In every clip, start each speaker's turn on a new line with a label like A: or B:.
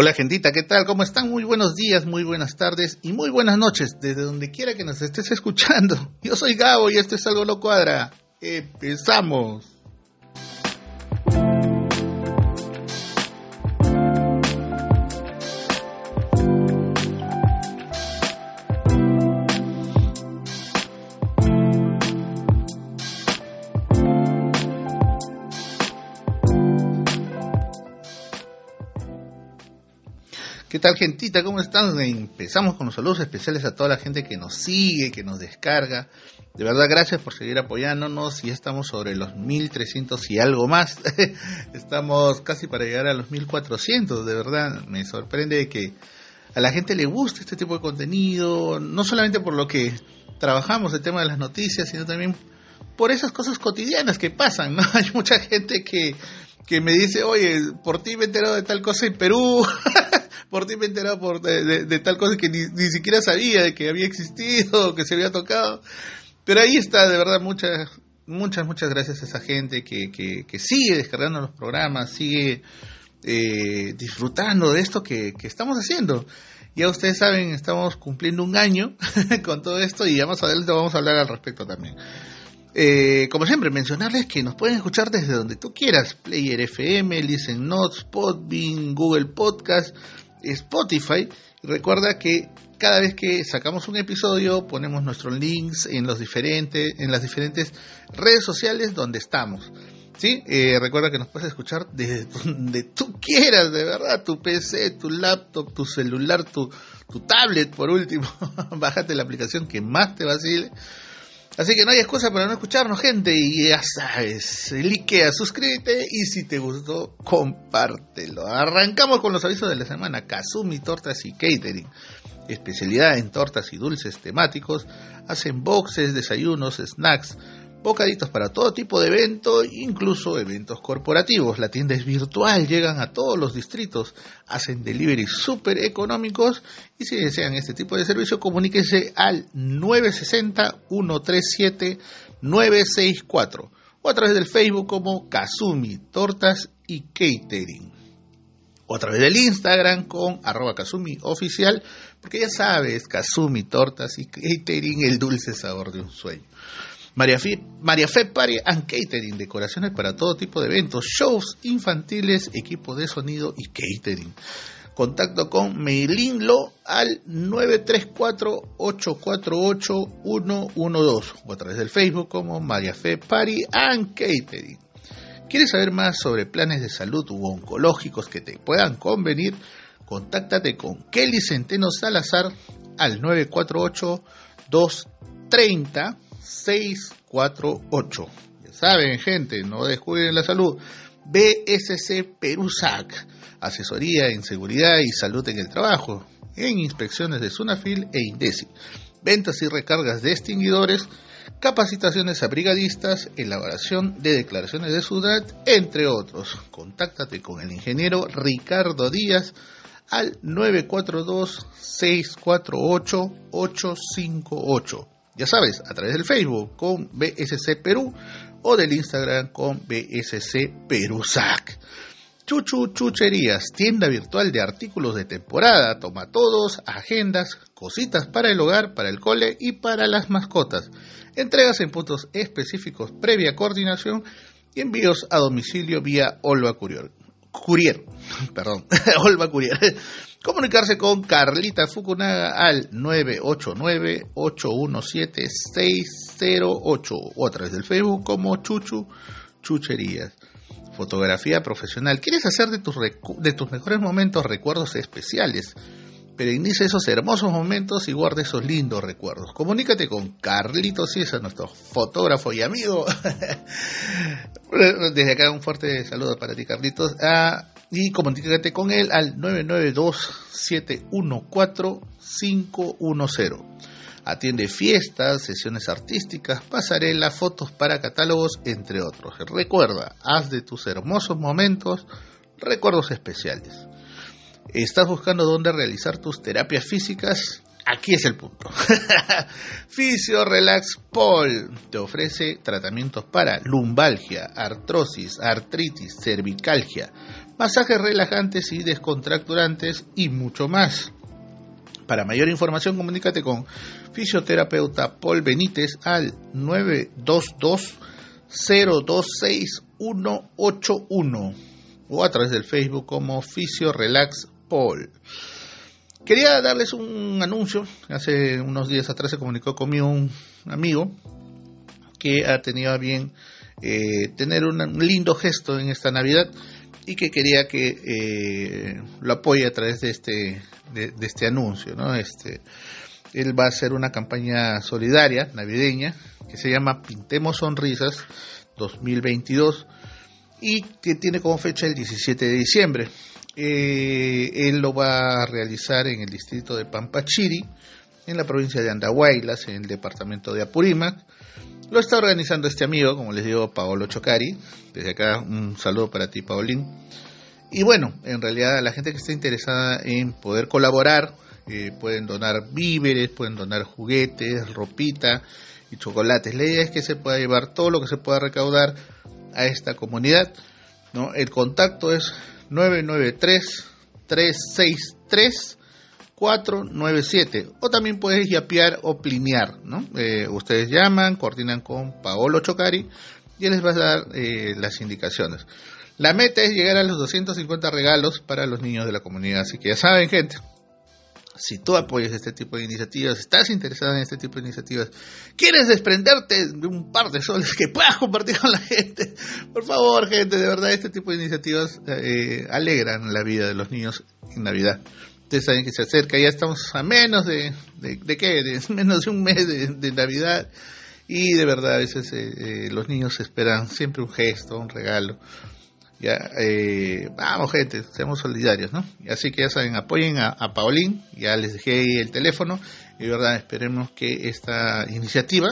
A: Hola gentita, ¿qué tal? ¿Cómo están? Muy buenos días, muy buenas tardes y muy buenas noches, desde donde quiera que nos estés escuchando. Yo soy Gabo y esto es Algo No Cuadra. Empezamos. ¿Qué tal, gentita? ¿Cómo están? Empezamos con los saludos especiales a toda la gente que nos sigue, que nos descarga. De verdad, gracias por seguir apoyándonos. Ya estamos sobre los 1300 y algo más. estamos casi para llegar a los 1400. De verdad, me sorprende que a la gente le guste este tipo de contenido. No solamente por lo que trabajamos, el tema de las noticias, sino también por esas cosas cotidianas que pasan. ¿no? Hay mucha gente que, que me dice, oye, por ti me he enterado de tal cosa en Perú. por ti me he enterado por, de, tal cosa que ni, siquiera sabía de que había existido, que se había tocado. Pero ahí está, de verdad, muchas, muchas, muchas gracias a esa gente que, que, sigue descargando los programas, sigue eh, disfrutando de esto que, que estamos haciendo. Ya ustedes saben, estamos cumpliendo un año con todo esto y ya más adelante vamos a hablar al respecto también. Eh, como siempre, mencionarles que nos pueden escuchar desde donde tú quieras. Player FM, Listen Notes, Podbean, Google Podcast, Spotify. Recuerda que cada vez que sacamos un episodio ponemos nuestros links en, los diferentes, en las diferentes redes sociales donde estamos. ¿Sí? Eh, recuerda que nos puedes escuchar desde donde tú quieras, de verdad, tu PC, tu laptop, tu celular, tu, tu tablet, por último. Bájate la aplicación que más te vacile Así que no hay excusa para no escucharnos, gente. Y ya sabes, likea, suscríbete y si te gustó, compártelo. Arrancamos con los avisos de la semana. Kazumi Tortas y Catering. Especialidad en tortas y dulces temáticos. Hacen boxes, desayunos, snacks bocaditos para todo tipo de evento, incluso eventos corporativos. La tienda es virtual, llegan a todos los distritos, hacen deliveries súper económicos y si desean este tipo de servicio, comuníquense al 960-137-964 o a través del Facebook como Kazumi Tortas y Catering. O a través del Instagram con arroba Kazumi Oficial, porque ya sabes, Kazumi Tortas y Catering, el dulce sabor de un sueño. María Fe, Party and Catering, decoraciones para todo tipo de eventos, shows infantiles, equipo de sonido y catering. Contacto con Meilinlo al 934-848-112 o a través del Facebook como María Fe Party and Catering. ¿Quieres saber más sobre planes de salud u oncológicos que te puedan convenir? Contáctate con Kelly Centeno Salazar al 948 230 648. Ya saben, gente, no descuiden la salud. BSC Perusac, asesoría en seguridad y salud en el trabajo, en inspecciones de Sunafil e Indesi, ventas y recargas de extinguidores, capacitaciones a brigadistas, elaboración de declaraciones de ciudad, entre otros. Contáctate con el ingeniero Ricardo Díaz al 942 648 858 ya sabes, a través del Facebook con BSC Perú o del Instagram con BSC Perusac. Chuchu Chucherías, tienda virtual de artículos de temporada, toma todos, agendas, cositas para el hogar, para el cole y para las mascotas. Entregas en puntos específicos previa coordinación y envíos a domicilio vía Olva Curier. Curier, perdón, Olva Curier. Comunicarse con Carlita Fukunaga al 989-817-608 o a través del Facebook como Chuchu Chucherías. Fotografía profesional. ¿Quieres hacer de tus, de tus mejores momentos recuerdos especiales? Pero inicia esos hermosos momentos y guarda esos lindos recuerdos. Comunícate con Carlitos Ciesa, nuestro fotógrafo y amigo. Desde acá un fuerte saludo para ti, Carlitos. Ah, y comunícate con él al 992-714-510. Atiende fiestas, sesiones artísticas, pasarela, fotos para catálogos, entre otros. Recuerda, haz de tus hermosos momentos recuerdos especiales. ¿Estás buscando dónde realizar tus terapias físicas? Aquí es el punto. Fisio Relax Paul te ofrece tratamientos para lumbalgia, artrosis, artritis, cervicalgia, masajes relajantes y descontracturantes y mucho más. Para mayor información, comunícate con fisioterapeuta Paul Benítez al 922 026 181 o a través del Facebook como Fisio Relax Paul. Quería darles un anuncio. Hace unos días atrás se comunicó conmigo un amigo que ha tenido a bien eh, tener un lindo gesto en esta Navidad y que quería que eh, lo apoye a través de este, de, este anuncio. ¿no? Este, él va a hacer una campaña solidaria navideña que se llama Pintemos Sonrisas 2022 y que tiene como fecha el 17 de diciembre. Eh, él lo va a realizar en el distrito de Pampachiri, en la provincia de Andahuaylas, en el departamento de Apurímac. Lo está organizando este amigo, como les digo, Paolo Chocari. Desde acá un saludo para ti, Paulín. Y bueno, en realidad la gente que está interesada en poder colaborar, eh, pueden donar víveres, pueden donar juguetes, ropita y chocolates. La idea es que se pueda llevar todo lo que se pueda recaudar a esta comunidad. ¿no? El contacto es 993-363-497. O también puedes yapear o plinear. ¿no? Eh, ustedes llaman, coordinan con Paolo Chocari y él les va a dar eh, las indicaciones. La meta es llegar a los 250 regalos para los niños de la comunidad. Así que ya saben, gente, si tú apoyas este tipo de iniciativas, estás interesado en este tipo de iniciativas, quieres desprenderte de un par de soles que puedas compartir con la gente, por favor, gente, de verdad, este tipo de iniciativas eh, alegran la vida de los niños en Navidad. Ustedes saben que se acerca, ya estamos a menos de, de, qué, de menos de un mes de, Navidad. Y de verdad a veces eh, eh, los niños esperan siempre un gesto, un regalo ya, eh, vamos gente, seamos solidarios, ¿no? Así que ya saben, apoyen a, Paulín, ya les dejé ahí el teléfono, y verdad esperemos que esta iniciativa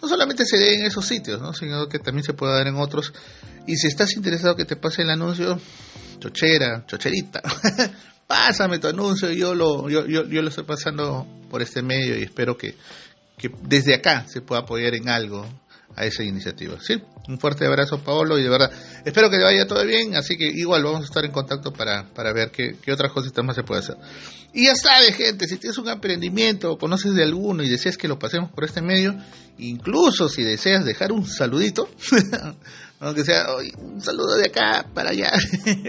A: no solamente se dé en esos sitios, ¿no? Sino que también se pueda dar en otros. Y si estás interesado que te pase el anuncio, chochera, chocherita, pásame tu anuncio, yo lo, yo, yo, yo lo estoy pasando por este medio y espero que, que desde acá se pueda apoyar en algo a esa iniciativa. ¿sí? Un fuerte abrazo, Paolo, y de verdad, espero que te vaya todo bien, así que igual vamos a estar en contacto para, para ver qué, qué otras cositas más se puede hacer. Y ya sabes, gente, si tienes un emprendimiento o conoces de alguno y deseas que lo pasemos por este medio, incluso si deseas dejar un saludito, aunque sea un saludo de acá para allá,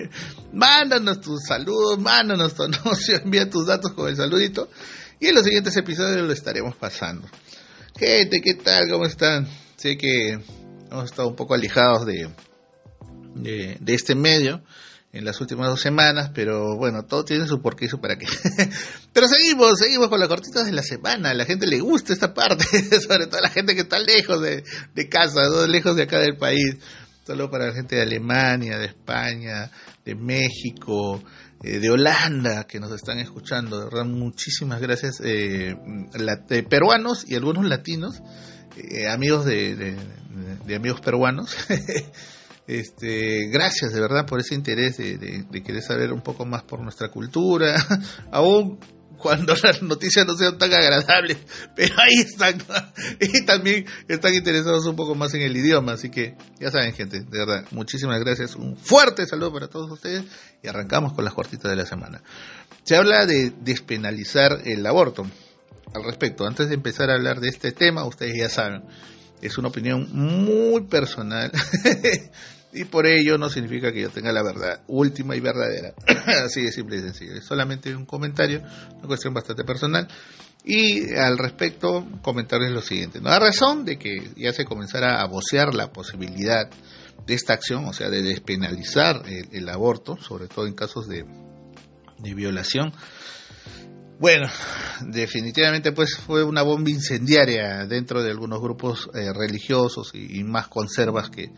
A: mándanos tus saludos, mándanos tu anuncio, envía tus datos con el saludito, y en los siguientes episodios lo estaremos pasando. Gente, ¿qué tal? ¿Cómo están? Sé que hemos estado un poco alejados de, de, este medio en las últimas dos semanas, pero bueno, todo tiene su porqué y su para qué. pero seguimos, seguimos con las cortitas de la semana. A la gente le gusta esta parte, sobre todo a la gente que está lejos de, de casa, lejos de acá del país. Solo para la gente de Alemania, de España, de México, eh, de Holanda que nos están escuchando. De verdad, muchísimas gracias. Eh, peruanos y algunos latinos eh, amigos de, amigos peruanos. este, gracias de verdad por ese interés de, querer saber un poco más por nuestra cultura, aún cuando las noticias no sean tan agradables, pero ahí están y también están interesados un poco más en el idioma, así que ya saben gente, de verdad, muchísimas gracias, un fuerte saludo para todos ustedes y arrancamos con las cortitas de la semana. Se habla de despenalizar el aborto al respecto. Antes de empezar a hablar de este tema, ustedes ya saben, es una opinión muy personal y por ello no significa que yo tenga la verdad última y verdadera. Así de simple y sencillo. Es solamente un comentario, una cuestión bastante personal. Y al respecto, comentarles lo siguiente. No hay razón de que ya se comenzara a vocear la posibilidad de esta acción, o sea, de despenalizar el, aborto, sobre todo en casos de, de violación, bueno, definitivamente pues fue una bomba incendiaria dentro de algunos grupos eh, religiosos y, más conservas que,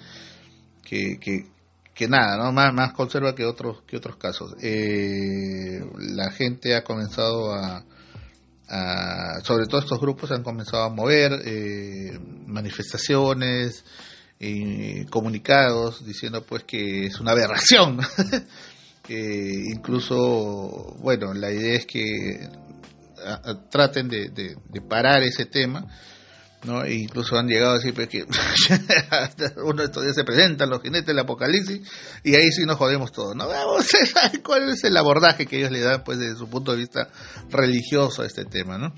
A: que, nada, ¿no? Más, más conserva que otros, que otros casos. Eh, la gente ha comenzado a, sobre todo estos grupos han comenzado a mover eh, manifestaciones, y comunicados diciendo pues que es una aberración que incluso, bueno, la idea es que traten de, parar ese tema, ¿no? E incluso han llegado a decir pues, que uno de estos días se presentan los jinetes del apocalipsis y ahí sí nos jodemos todos, ¿no? Vamos cuál es el abordaje que ellos le dan pues desde su punto de vista religioso a este tema, ¿no?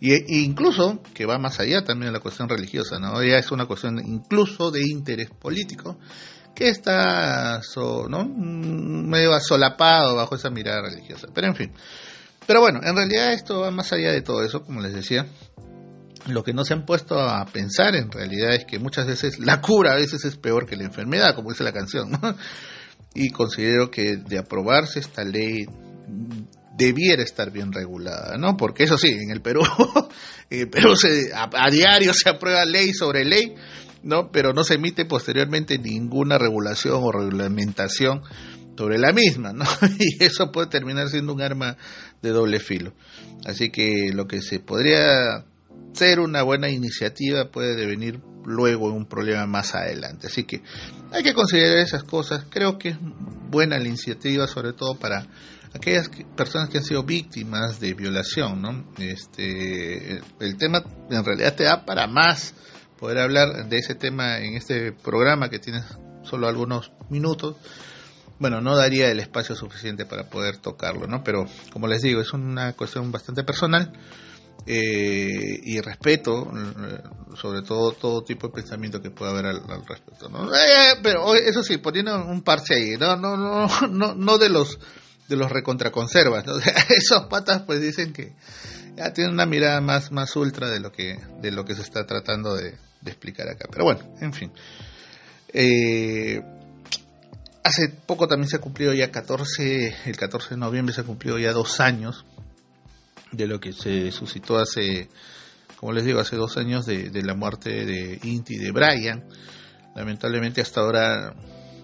A: Y, e incluso, que va más allá también de la cuestión religiosa, ¿no? Ya es una cuestión incluso de interés político, que está ¿no? Mm, medio solapado bajo esa mirada religiosa. Pero en fin. Pero bueno, en realidad esto va más allá de todo eso, como les decía. Lo que no se han puesto a pensar en realidad es que muchas veces la cura a veces es peor que la enfermedad, como dice la canción. ¿no? Y considero que de aprobarse esta ley debiera estar bien regulada, ¿no? Porque eso sí, en el Perú, en Perú se, a, diario se aprueba ley sobre ley, ¿no? Pero no se emite posteriormente ninguna regulación o reglamentación sobre la misma, ¿no? Y eso puede terminar siendo un arma de doble filo. Así que lo que se podría ser una buena iniciativa puede devenir luego un problema más adelante. Así que hay que considerar esas cosas. Creo que es buena la iniciativa, sobre todo para aquellas personas que han sido víctimas de violación, ¿no? Este, el tema en realidad te da para más poder hablar de ese tema en este programa que tiene solo algunos minutos. Bueno, no daría el espacio suficiente para poder tocarlo, ¿no? Pero como les digo, es una cuestión bastante personal eh, y respeto, eh, sobre todo todo tipo de pensamiento que pueda haber al, respecto, ¿no? Eh, pero eso sí, poniendo un parche ahí, no, no, no, no, no de los de los recontraconservas. ¿no? esos patas pues dicen que ya tienen una mirada más, más ultra de lo que, de lo que se está tratando de, explicar acá. Pero bueno, en fin. Eh, hace poco también se ha cumplido ya 14, el 14 de noviembre se ha cumplido ya dos años de lo que se suscitó hace, como les digo, hace dos años de, de la muerte de Inti de Brian. Lamentablemente hasta ahora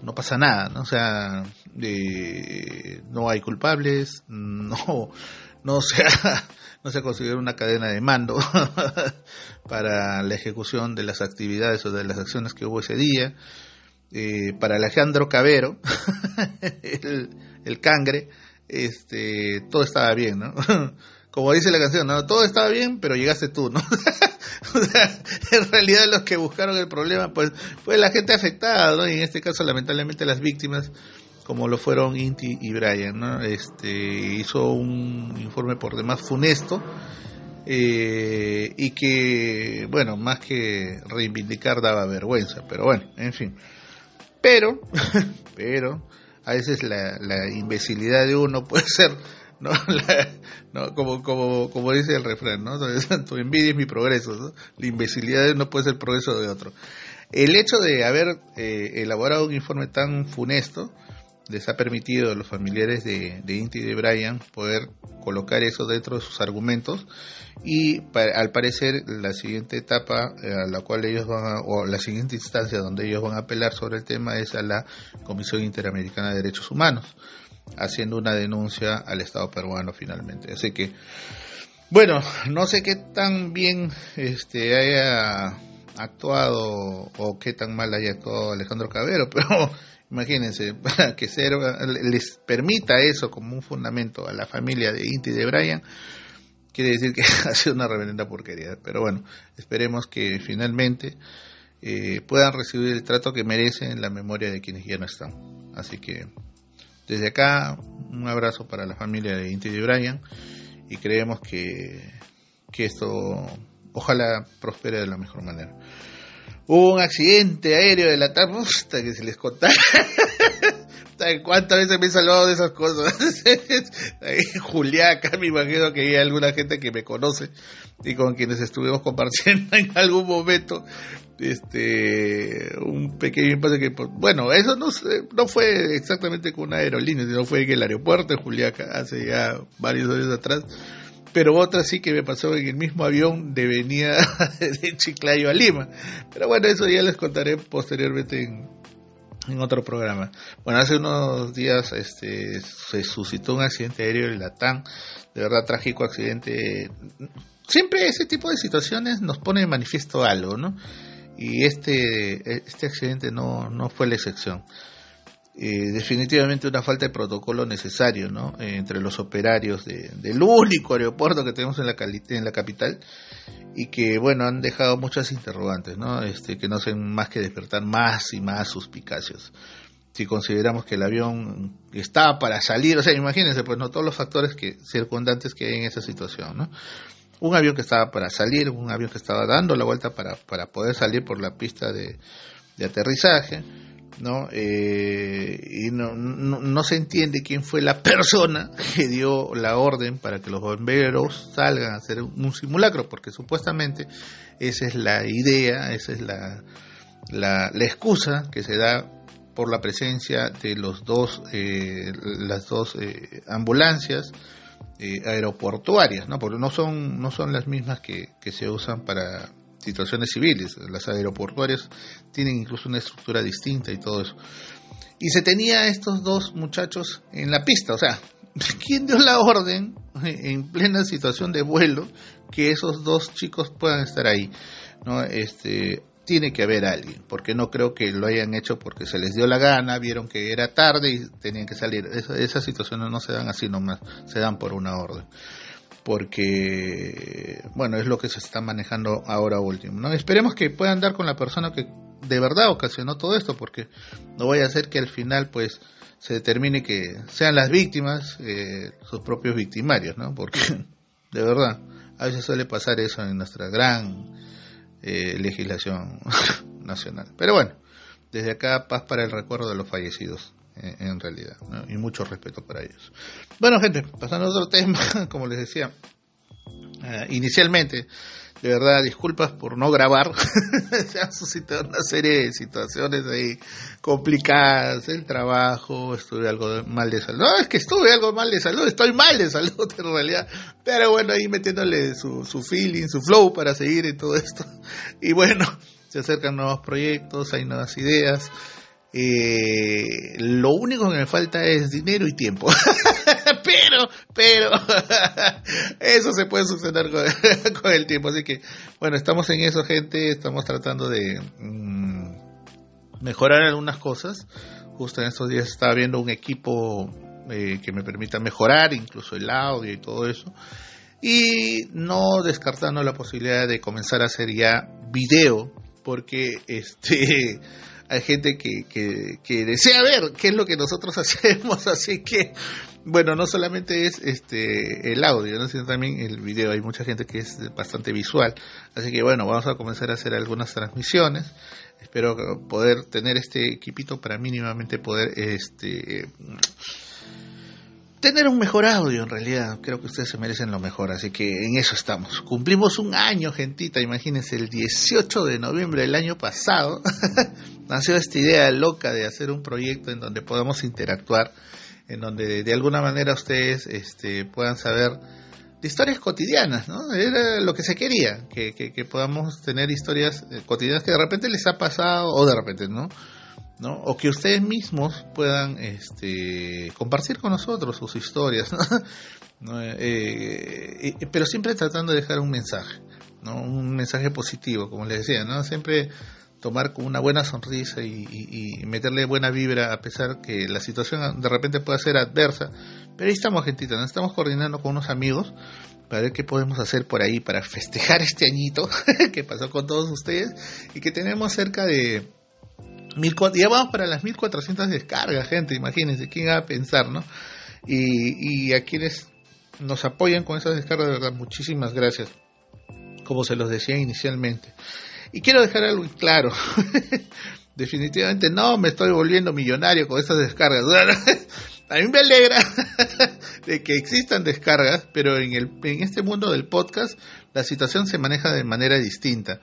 A: no pasa nada, ¿no? O sea, no hay culpables, no, no se ha, no se ha una cadena de mando para la ejecución de las actividades o de las acciones que hubo ese día. Eh, para Alejandro Cabero, el, el, cangre, este, todo estaba bien, ¿no? Como dice la canción, ¿no? Todo estaba bien, pero llegaste tú, ¿no? en realidad los que buscaron el problema, pues, fue la gente afectada, ¿no? Y en este caso, lamentablemente, las víctimas, como lo fueron Inti y Brian, ¿no? Este, hizo un informe por demás funesto, eh, y que, bueno, más que reivindicar daba vergüenza, pero bueno, en fin. Pero, pero, a veces la, la imbecilidad de uno puede ser ¿no? ¿no? Como, como, como dice el refrán, ¿no? Tu envidia es mi progreso, La imbecilidad no puede ser progreso de otro. El hecho de haber eh, elaborado un informe tan funesto les ha permitido a los familiares de, de Inti y de Brian poder colocar eso dentro de sus argumentos y al parecer la siguiente etapa eh, a la cual ellos van o la siguiente instancia donde ellos van a apelar sobre el tema es a la Comisión Interamericana de Derechos Humanos haciendo una denuncia al Estado peruano finalmente. Así que, bueno, no sé qué tan bien este, haya actuado o qué tan mal haya actuado Alejandro Cabero, pero imagínense, para que ser, les permita eso como un fundamento a la familia de Inti y de Brian, quiere decir que ha sido una reverenda porquería. Pero bueno, esperemos que finalmente eh, puedan recibir el trato que merecen en la memoria de quienes ya no están. Así que desde acá, un abrazo para la familia de Inti y Brian y creemos que, que esto ojalá prospere de la mejor manera. Hubo un accidente aéreo de la tarde, que se les contara. ¿Cuántas veces me he salvado de esas cosas? Juliaca, me imagino que hay alguna gente que me conoce y con quienes estuvimos compartiendo en algún momento este un pequeño impasse que pues, bueno eso no no fue exactamente con una aerolínea sino fue en el aeropuerto de Juliaca hace ya varios años atrás pero otra sí que me pasó en el mismo avión de venía de Chiclayo a Lima pero bueno eso ya les contaré posteriormente en, en otro programa bueno hace unos días este se suscitó un accidente aéreo en Latam de verdad trágico accidente siempre ese tipo de situaciones nos pone de manifiesto algo no y este, este accidente no, no fue la excepción. Eh, definitivamente una falta de protocolo necesario ¿no? entre los operarios del único aeropuerto que tenemos en en la capital y que bueno han dejado muchas interrogantes, ¿no? Este, que no hacen más que despertar más y más suspicacios. Si consideramos que el avión está para salir, o sea, imagínense, pues no todos los factores que circundantes que hay en esa situación, ¿no? Un avión que estaba para salir, un avión que estaba dando la vuelta para, para poder salir por la pista de, de aterrizaje, ¿no? Eh, y no, no, no, se entiende quién fue la persona que dio la orden para que los bomberos salgan a hacer un simulacro, porque supuestamente esa es la idea, esa es la, la, la excusa que se da por la presencia de los dos, eh, las dos eh, ambulancias eh, aeroportuarias, ¿no? porque no son, no son las mismas que, que se usan para situaciones civiles. Las aeroportuarias tienen incluso una estructura distinta y todo eso. Y se tenía a estos dos muchachos en la pista, o sea, ¿quién dio la orden en plena situación de vuelo que esos dos chicos puedan estar ahí? ¿No? Este, tiene que haber alguien, porque no creo que lo hayan hecho porque se les dio la gana, vieron que era tarde y tenían que salir. esas situaciones no se dan así nomás, se dan por una orden porque, bueno, es lo que se está manejando ahora último. ¿no? Esperemos que puedan dar con la persona que de verdad ocasionó todo esto, porque no voy a hacer que al final, pues, se determine que sean las víctimas eh, sus propios victimarios, ¿no? Porque, de verdad, a veces suele pasar eso en nuestra gran eh, legislación nacional. Pero bueno, desde acá, paz para el recuerdo de los fallecidos en, realidad, y mucho respeto para ellos. Bueno, gente, pasando a otro tema, como les decía, eh, inicialmente, de verdad, disculpas por no grabar, se han suscitado una serie de situaciones ahí complicadas, el trabajo, estuve algo mal de salud, no, es que estuve algo mal de salud, estoy mal de salud en realidad, pero bueno, ahí metiéndole su, su feeling, su flow para seguir en todo esto, y bueno, se acercan nuevos proyectos, hay nuevas ideas, eh, lo único que me falta es dinero y tiempo. pero, pero, eso se puede suceder con, el tiempo. Así que, bueno, estamos en eso, gente. Estamos tratando de mm, mejorar algunas cosas. Justo en estos días estaba viendo un equipo eh, que me permita mejorar, incluso el audio y todo eso. Y no descartando la posibilidad de comenzar a hacer ya video, porque este hay gente que, que, desea ver qué es lo que nosotros hacemos, así que, bueno, no solamente es este el audio, sino también el video, hay mucha gente que es bastante visual, así que bueno, vamos a comenzar a hacer algunas transmisiones, espero poder tener este equipito para mínimamente poder este tener un mejor audio en realidad. Creo que ustedes se merecen lo mejor, así que en eso estamos. Cumplimos un año, gentita. Imagínense, el 18 de noviembre del año pasado nació esta idea loca de hacer un proyecto en donde podamos interactuar, en donde de alguna manera ustedes este, puedan saber de historias cotidianas, ¿no? Era lo que se quería, que, que podamos tener historias eh, cotidianas que de repente les ha pasado o de repente, ¿no? ¿No? O que ustedes mismos puedan este, compartir con nosotros sus historias, eh, eh, pero siempre tratando de dejar un mensaje, ¿no? Un mensaje positivo, como les decía, ¿no? Siempre tomar con una buena sonrisa y, meterle buena vibra a pesar que la situación de repente pueda ser adversa. Pero ahí estamos, gentita, nos estamos coordinando con unos amigos para ver qué podemos hacer por ahí para festejar este añito que pasó con todos ustedes y que tenemos cerca de ya vamos para las 1400 descargas, gente, imagínense, ¿quién va a pensar, no? Y, a quienes nos apoyan con esas descargas, de verdad, muchísimas gracias, como se los decía inicialmente. Y quiero dejar algo claro, definitivamente no me estoy volviendo millonario con esas descargas. A mí me alegra de que existan descargas, pero en, el, en este mundo del podcast la situación se maneja de manera distinta.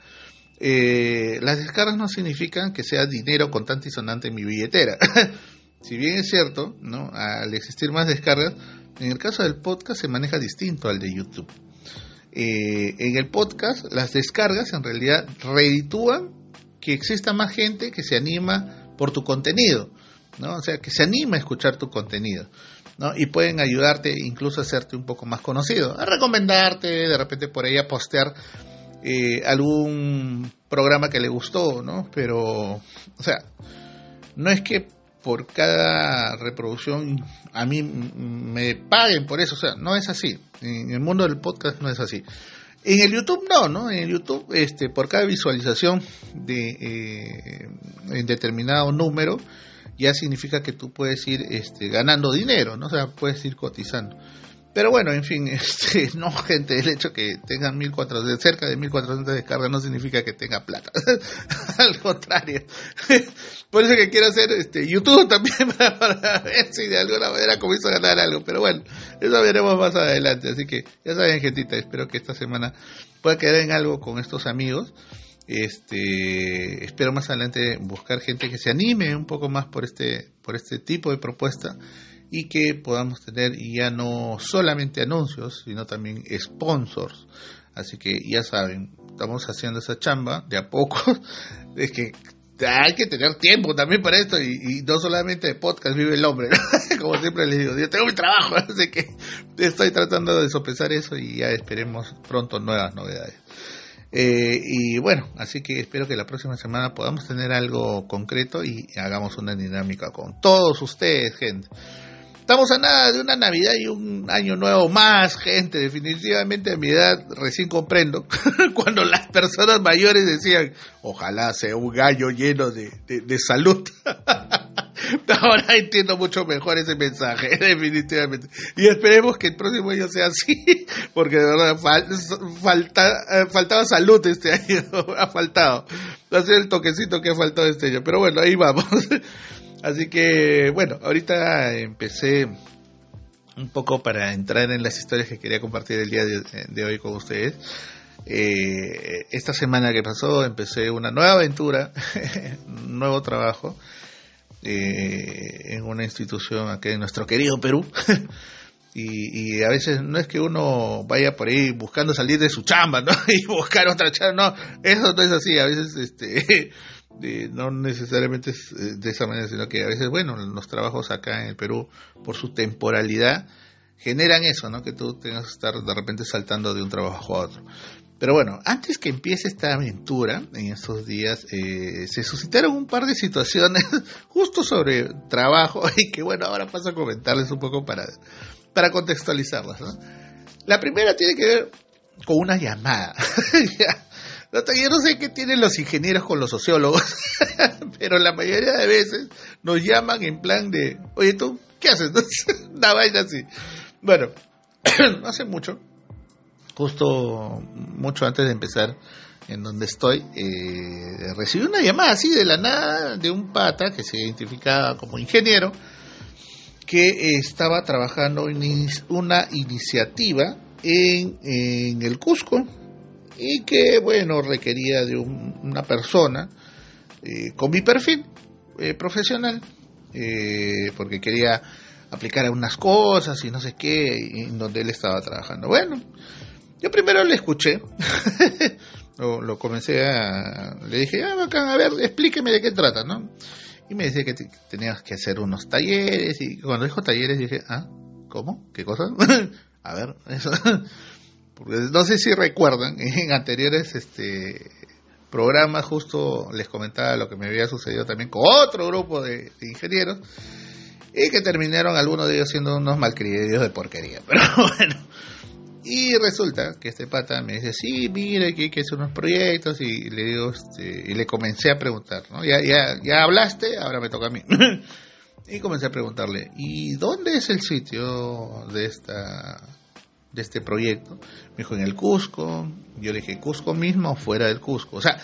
A: Eh, las descargas no significan que sea dinero contante y sonante en mi billetera. si bien es cierto, ¿no? al existir más descargas, en el caso del podcast se maneja distinto al de YouTube. Eh, en el podcast, las descargas en realidad reditúan que exista más gente que se anima por tu contenido, ¿no? O sea, que se anima a escuchar tu contenido, ¿no? Y pueden ayudarte incluso a hacerte un poco más conocido, a recomendarte, de repente por ahí a postear eh, algún programa que le gustó, ¿no? Pero, o sea, no es que por cada reproducción a mí me paguen por eso, o sea, no es así. En el mundo del podcast no es así. En el YouTube no, ¿no? En el YouTube, este, por cada visualización de eh, en determinado número, ya significa que tú puedes ir este, ganando dinero, ¿no? O sea, puedes ir cotizando. Pero bueno, en fin, este, no, gente, el hecho que tengan 1400, cerca de 1400 descargas no significa que tenga plata. Al contrario. Por eso que quiero hacer este YouTube también para, ver si de alguna manera comienzo a ganar algo. Pero bueno, eso veremos más adelante. Así que ya saben, gentita, espero que esta semana pueda quedar en algo con estos amigos. Este, espero más adelante buscar gente que se anime un poco más por este, por este tipo de propuesta y que podamos tener ya no solamente anuncios, sino también sponsors. Así que ya saben, estamos haciendo esa chamba de a poco. Es que hay que tener tiempo también para esto y, no solamente de podcast vive el hombre, como siempre les digo, yo tengo mi trabajo, así que estoy tratando de sopesar eso y ya esperemos pronto nuevas novedades. Eh, y bueno, así que espero que la próxima semana podamos tener algo concreto y hagamos una dinámica con todos ustedes, gente. Estamos a nada de una Navidad y un año nuevo más, gente. Definitivamente a mi edad recién comprendo cuando las personas mayores decían, ojalá sea un gallo lleno de, de, salud. Ahora entiendo mucho mejor ese mensaje, definitivamente. Y esperemos que el próximo año sea así, porque de verdad eh, faltaba salud este año, ha faltado. Ha sido el toquecito que ha faltado este año. Pero bueno, ahí vamos. Así que, bueno, ahorita empecé un poco para entrar en las historias que quería compartir el día de, hoy con ustedes. Eh, esta semana que pasó empecé una nueva aventura, un nuevo trabajo eh, en una institución aquí en nuestro querido Perú. y, y, a veces no es que uno vaya por ahí buscando salir de su chamba, ¿no? y buscar otra chamba, no, eso no es así. A veces este no necesariamente es eh, de esa manera, sino que a veces, bueno, los trabajos acá en el Perú, por su temporalidad, generan eso, ¿no? Que tú tengas que estar de repente saltando de un trabajo a otro. Pero bueno, antes que empiece esta aventura, en estos días, eh, se suscitaron un par de situaciones justo sobre trabajo y que bueno, ahora paso a comentarles un poco para, para contextualizarlas, ¿no? La primera tiene que ver con una llamada. Yo no sé qué tienen los ingenieros con los sociólogos, pero la mayoría de veces nos llaman en plan de, oye tú, ¿qué haces? Una vaina así. Bueno, no hace mucho, justo mucho antes de empezar en donde estoy, eh, recibí una llamada así de la nada de un pata que se identificaba como ingeniero, que estaba trabajando en una iniciativa en, en el Cusco, y que, bueno, requería de una persona eh, con mi perfil eh, profesional, eh, porque quería aplicar algunas cosas y no sé qué, en donde él estaba trabajando. Bueno, yo primero le escuché, lo, comencé a... Le dije, ah, a ver, explíqueme de qué trata, ¿no? Y me decía que tenías que hacer unos talleres, y cuando dijo talleres dije, ah, ¿cómo? ¿Qué cosa? a ver, eso no sé si recuerdan, en anteriores este programas justo les comentaba lo que me había sucedido también con otro grupo de, ingenieros y que terminaron algunos de ellos siendo unos malcriados de porquería. Pero bueno, y resulta que este pata me dice, sí, mire, que hay que hacer unos proyectos y le digo, este, y le comencé a preguntar, ¿no? Ya, ya, ya hablaste, ahora me toca a mí. y comencé a preguntarle, ¿y dónde es el sitio de esta de este proyecto. Me dijo, en el Cusco. Yo le dije, ¿Cusco mismo fuera del Cusco? O sea,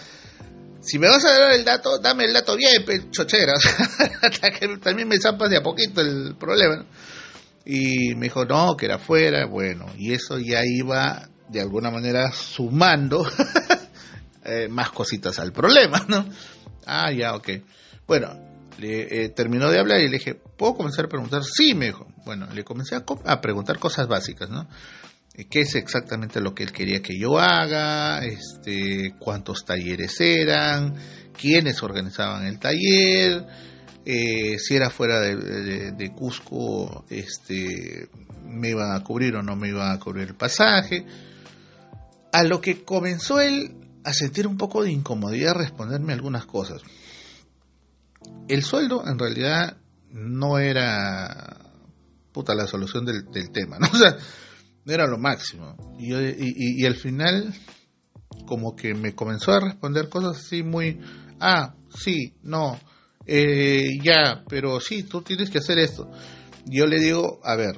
A: si me vas a dar el dato, dame el dato bien, chochera. Hasta que también me zampas de a poquito el problema. Y me dijo, no, que era fuera. Bueno, y eso ya iba de alguna manera sumando eh, más cositas al problema, ¿no? Ah, ya, ok. Bueno, le, eh, terminó de hablar y le dije, ¿puedo comenzar a preguntar? Sí, me dijo. Bueno, le comencé a, preguntar cosas básicas, ¿no? Eh, ¿Qué es exactamente lo que él quería que yo haga? Este, ¿Cuántos talleres eran? ¿Quiénes organizaban el taller? Eh, si era fuera de, de, Cusco, este, me iban a cubrir o no me iban a cubrir el pasaje. A lo que comenzó él a sentir un poco de incomodidad responderme algunas cosas el sueldo en realidad no era puta la solución del, tema, ¿no? O sea, era lo máximo. Y, y, y, al final, como que me comenzó a responder cosas así muy, ah, sí, no, eh, ya, pero sí, tú tienes que hacer esto. Yo le digo, a ver,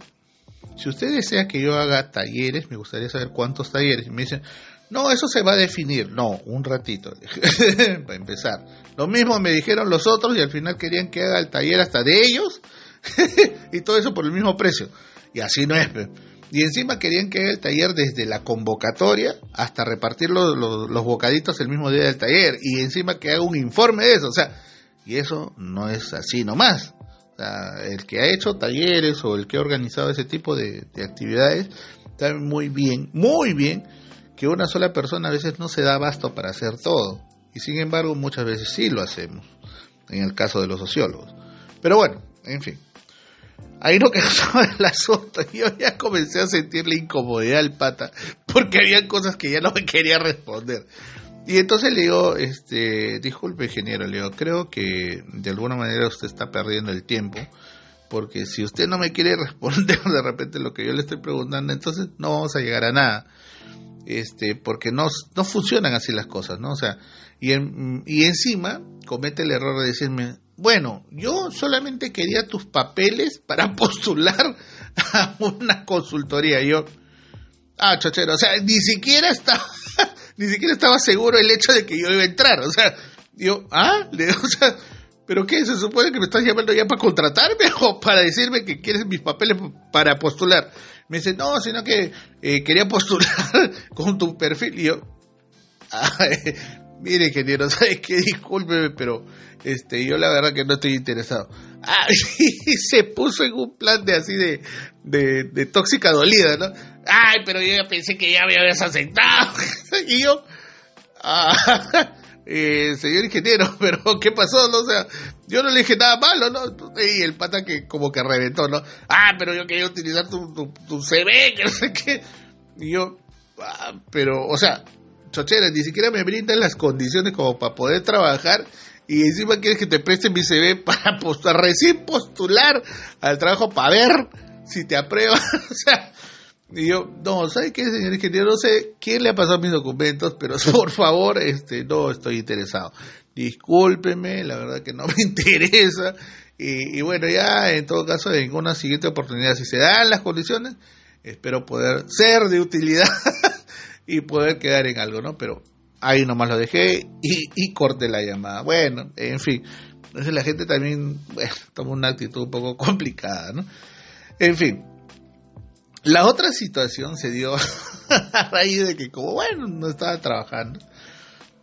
A: si usted desea que yo haga talleres, me gustaría saber cuántos talleres. Y me dicen, no, eso se va a definir. No, un ratito, para empezar. Lo mismo me dijeron los otros y al final querían que haga el taller hasta de ellos y todo eso por el mismo precio. Y así no es. Y encima querían que el taller desde la convocatoria hasta repartir los, los, bocaditos el mismo día del taller. Y encima que haga un informe de eso. O sea, y eso no es así nomás. O sea, el que ha hecho talleres o el que ha organizado ese tipo de, de actividades sabe muy bien, muy bien que una sola persona a veces no se da abasto para hacer todo. Y sin embargo muchas veces sí lo hacemos, en el caso de los sociólogos. Pero bueno, en fin. Ahí no quedó el asunto. Yo ya comencé a sentir la incomodidad al pata, porque había cosas que ya no me quería responder. Y entonces le digo, este, disculpe ingeniero, le digo, creo que de alguna manera usted está perdiendo el tiempo, porque si usted no me quiere responder de repente lo que yo le estoy preguntando, entonces no vamos a llegar a nada este, porque no, no funcionan así las cosas, ¿no? O sea, y, y encima comete el error de decirme, bueno, yo solamente quería tus papeles para postular a una consultoría. yo, ah, chochero, o sea, ni siquiera estaba, ni siquiera estaba seguro el hecho de que yo iba a entrar, o sea, yo, ah, le, o sea, ¿Pero qué? ¿Se supone que me estás llamando ya para contratarme o para decirme que quieres mis papeles para postular? Me dice, no, sino que eh, quería postular con tu perfil. Y yo, mire, ingeniero, ¿sabes qué? Discúlpeme, pero este, yo la verdad que no estoy interesado. Ah, y se puso en un plan de así de, de, tóxica dolida, ¿no? Ay, pero yo ya pensé que ya me habías aceptado. y yo, ah, eh, señor ingeniero, pero ¿qué pasó? O sea, yo no le dije nada malo, ¿no? Y el pata que como que reventó, ¿no? Ah, pero yo quería utilizar tu, tu, CV, que no sé qué. Y yo, ah, pero, o sea, chochera, ni siquiera me brindan las condiciones como para poder trabajar y encima quieres que te preste mi CV para postular, recién postular al trabajo para ver si te aprueba. o sea, y yo, no, ¿sabe qué, señor ingeniero? No sé quién le ha pasado mis documentos, pero por favor, este, no estoy interesado. Discúlpeme, la verdad que no me interesa. Y, bueno, ya en todo caso, en una siguiente oportunidad, si se dan las condiciones, espero poder ser de utilidad y poder quedar en algo, ¿no? Pero ahí nomás lo dejé y, y corté la llamada. Bueno, en fin, entonces la gente también bueno, toma una actitud un poco complicada, ¿no? En fin, la otra situación se dio a raíz de que como bueno, no estaba trabajando,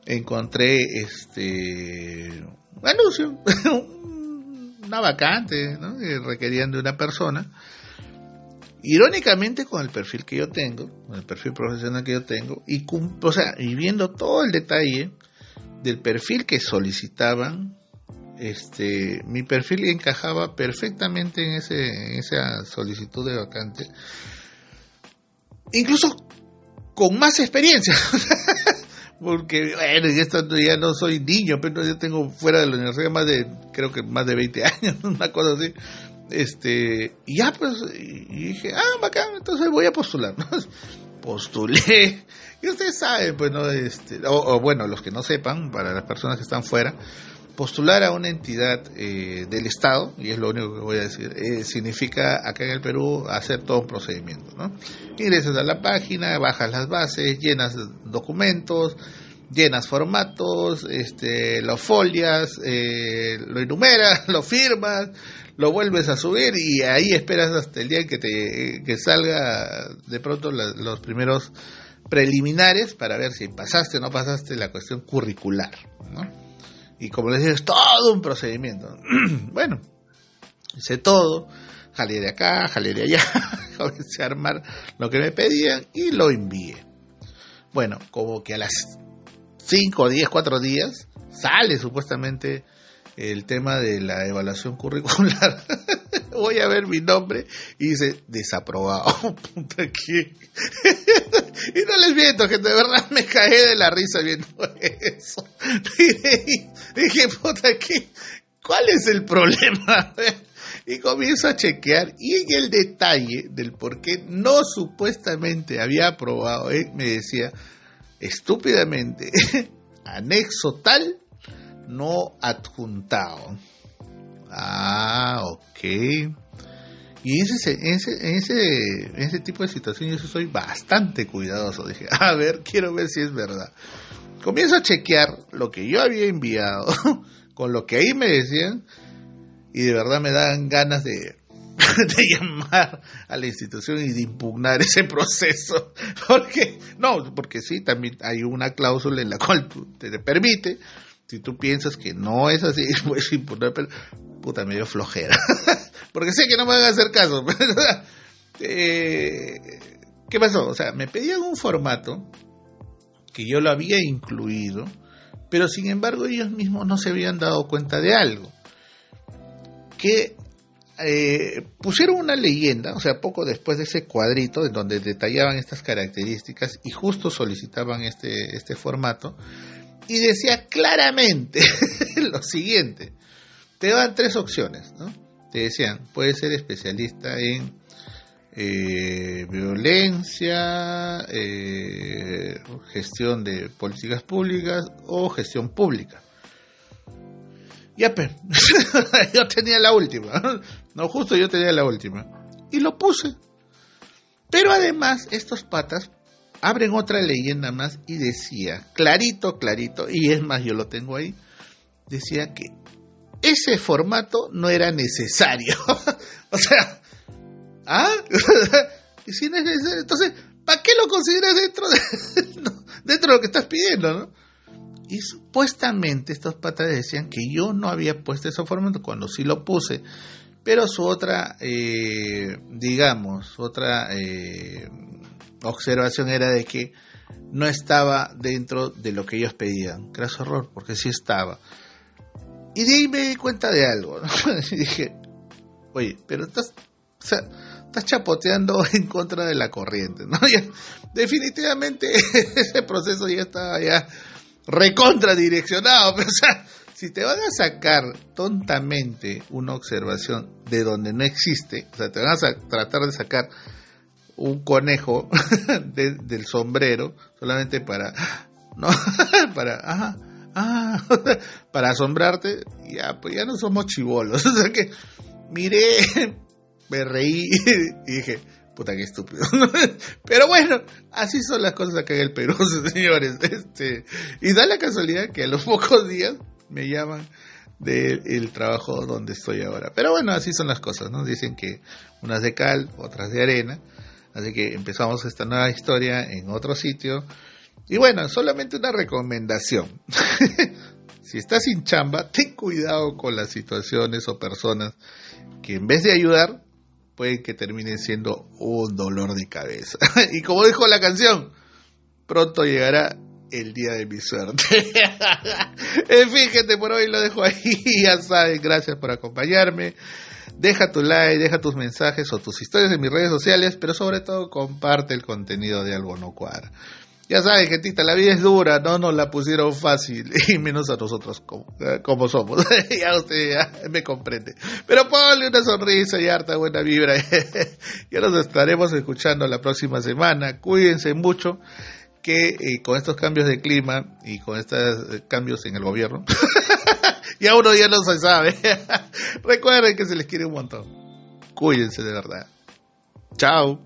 A: encontré este un anuncio, una vacante, ¿no? que requerían de una persona. Irónicamente con el perfil que yo tengo, con el perfil profesional que yo tengo, y, o sea, viendo todo el detalle del perfil que solicitaban, este, mi perfil encajaba perfectamente en, ese, en esa solicitud de vacante, incluso con más experiencia. Porque, bueno, ya no soy niño, pero yo tengo fuera de la universidad más de, creo que más de 20 años, una cosa así. Este, y ya pues, y dije, ah, bacán, entonces voy a postular, Postulé, y ustedes saben, pues, ¿no? Este, o bueno, los que no sepan, para las personas que están fuera, postular a una entidad eh, del Estado, y es lo único que voy a decir, eh, significa acá en el Perú hacer todo un procedimiento. ¿no? Ingresas a la página, bajas las bases, llenas documentos, llenas formatos, este, lo folias, eh, lo enumeras, lo firmas, lo vuelves a subir y ahí esperas hasta el día en que te que salga de pronto los primeros preliminares para ver si pasaste o no pasaste la cuestión curricular. ¿no? Y como les digo, es todo un procedimiento. bueno, hice todo, jalé de acá, jalé de allá, comencé a armar lo que me pedían y lo envié. Bueno, como que a las 5, 10, 4 días sale supuestamente el tema de la evaluación curricular. Voy a ver mi nombre y dice desaprobado. y no les miento, que de verdad me caí de la risa viendo eso. Dije, puta, ¿qué? ¿cuál es el problema? y comienzo a chequear y en el detalle del por qué no supuestamente había aprobado, eh, me decía estúpidamente, anexo tal no adjuntado. Ah, ok. Y en ese, ese, ese, ese tipo de situación yo soy bastante cuidadoso. Dije, a ver, quiero ver si es verdad. Comienzo a chequear lo que yo había enviado con lo que ahí me decían y de verdad me dan ganas de, de llamar a la institución y de impugnar ese proceso. Porque, no, porque sí, también hay una cláusula en la cual te, permite, si tú piensas que no es así, puedes impugnar, pero puta, medio flojera. porque sé que no me van a hacer caso. eh, ¿Qué pasó? O sea, me pedían un formato que yo lo había incluido, pero sin embargo ellos mismos no se habían dado cuenta de algo que eh, pusieron una leyenda, o sea, poco después de ese cuadrito en donde detallaban estas características y justo solicitaban este, este formato, y decía claramente lo siguiente, te daban tres opciones, ¿no? Te decían, puedes ser especialista en eh, violencia, eh, gestión de políticas públicas o gestión pública. Ya, pe. yo tenía la última. No, justo yo tenía la última. Y lo puse. Pero además, estos patas abren otra leyenda más y decía, clarito, clarito, y es más, yo lo tengo ahí, decía que ese formato no era necesario. o sea, ¿ah? si no es necesario, entonces, ¿para qué lo consideras dentro de, dentro de lo que estás pidiendo, no? Y supuestamente estos patas decían que yo no había puesto ese formato cuando sí lo puse. Pero su otra, eh, digamos, otra eh, observación era de que no estaba dentro de lo que ellos pedían. Craso horror, porque sí estaba. Y de ahí me di cuenta de algo. y dije, oye, pero estás, estás chapoteando en contra de la corriente. ¿no? definitivamente ese proceso ya estaba ya recontradireccionado. O sea, si te van a sacar tontamente una observación de donde no existe, o sea, te van a tratar de sacar un conejo del sombrero solamente para, no, para, ah, para asombrarte, ya, pues ya no somos chivolos. O sea que miré, me reí y dije, Puta, que estúpido. Pero bueno, así son las cosas acá en el Perú, señores. Este, y da la casualidad que a los pocos días me llaman del trabajo donde estoy ahora. Pero bueno, así son las cosas, ¿no? Dicen que unas de cal, otras de arena. Así que empezamos esta nueva historia en otro sitio. Y bueno, solamente una recomendación. si estás sin chamba, ten cuidado con las situaciones o personas que en vez de ayudar, puede que termine siendo un dolor de cabeza. y como dijo la canción, pronto llegará el día de mi suerte. en fin, gente, por hoy lo dejo ahí. ya saben, gracias por acompañarme. Deja tu like, deja tus mensajes o tus historias en mis redes sociales, pero sobre todo comparte el contenido de Algo No Cuadra. Ya saben, gentita, la vida es dura, no nos la pusieron fácil, y menos a nosotros como, eh, como somos. ya usted me comprende. Pero ponle una sonrisa y harta buena vibra. ya nos estaremos escuchando la próxima semana. Cuídense mucho que eh, con estos cambios de clima y con estos eh, cambios en el gobierno, ya uno ya no se sabe. Recuerden que se les quiere un montón. Cuídense de verdad. Chao.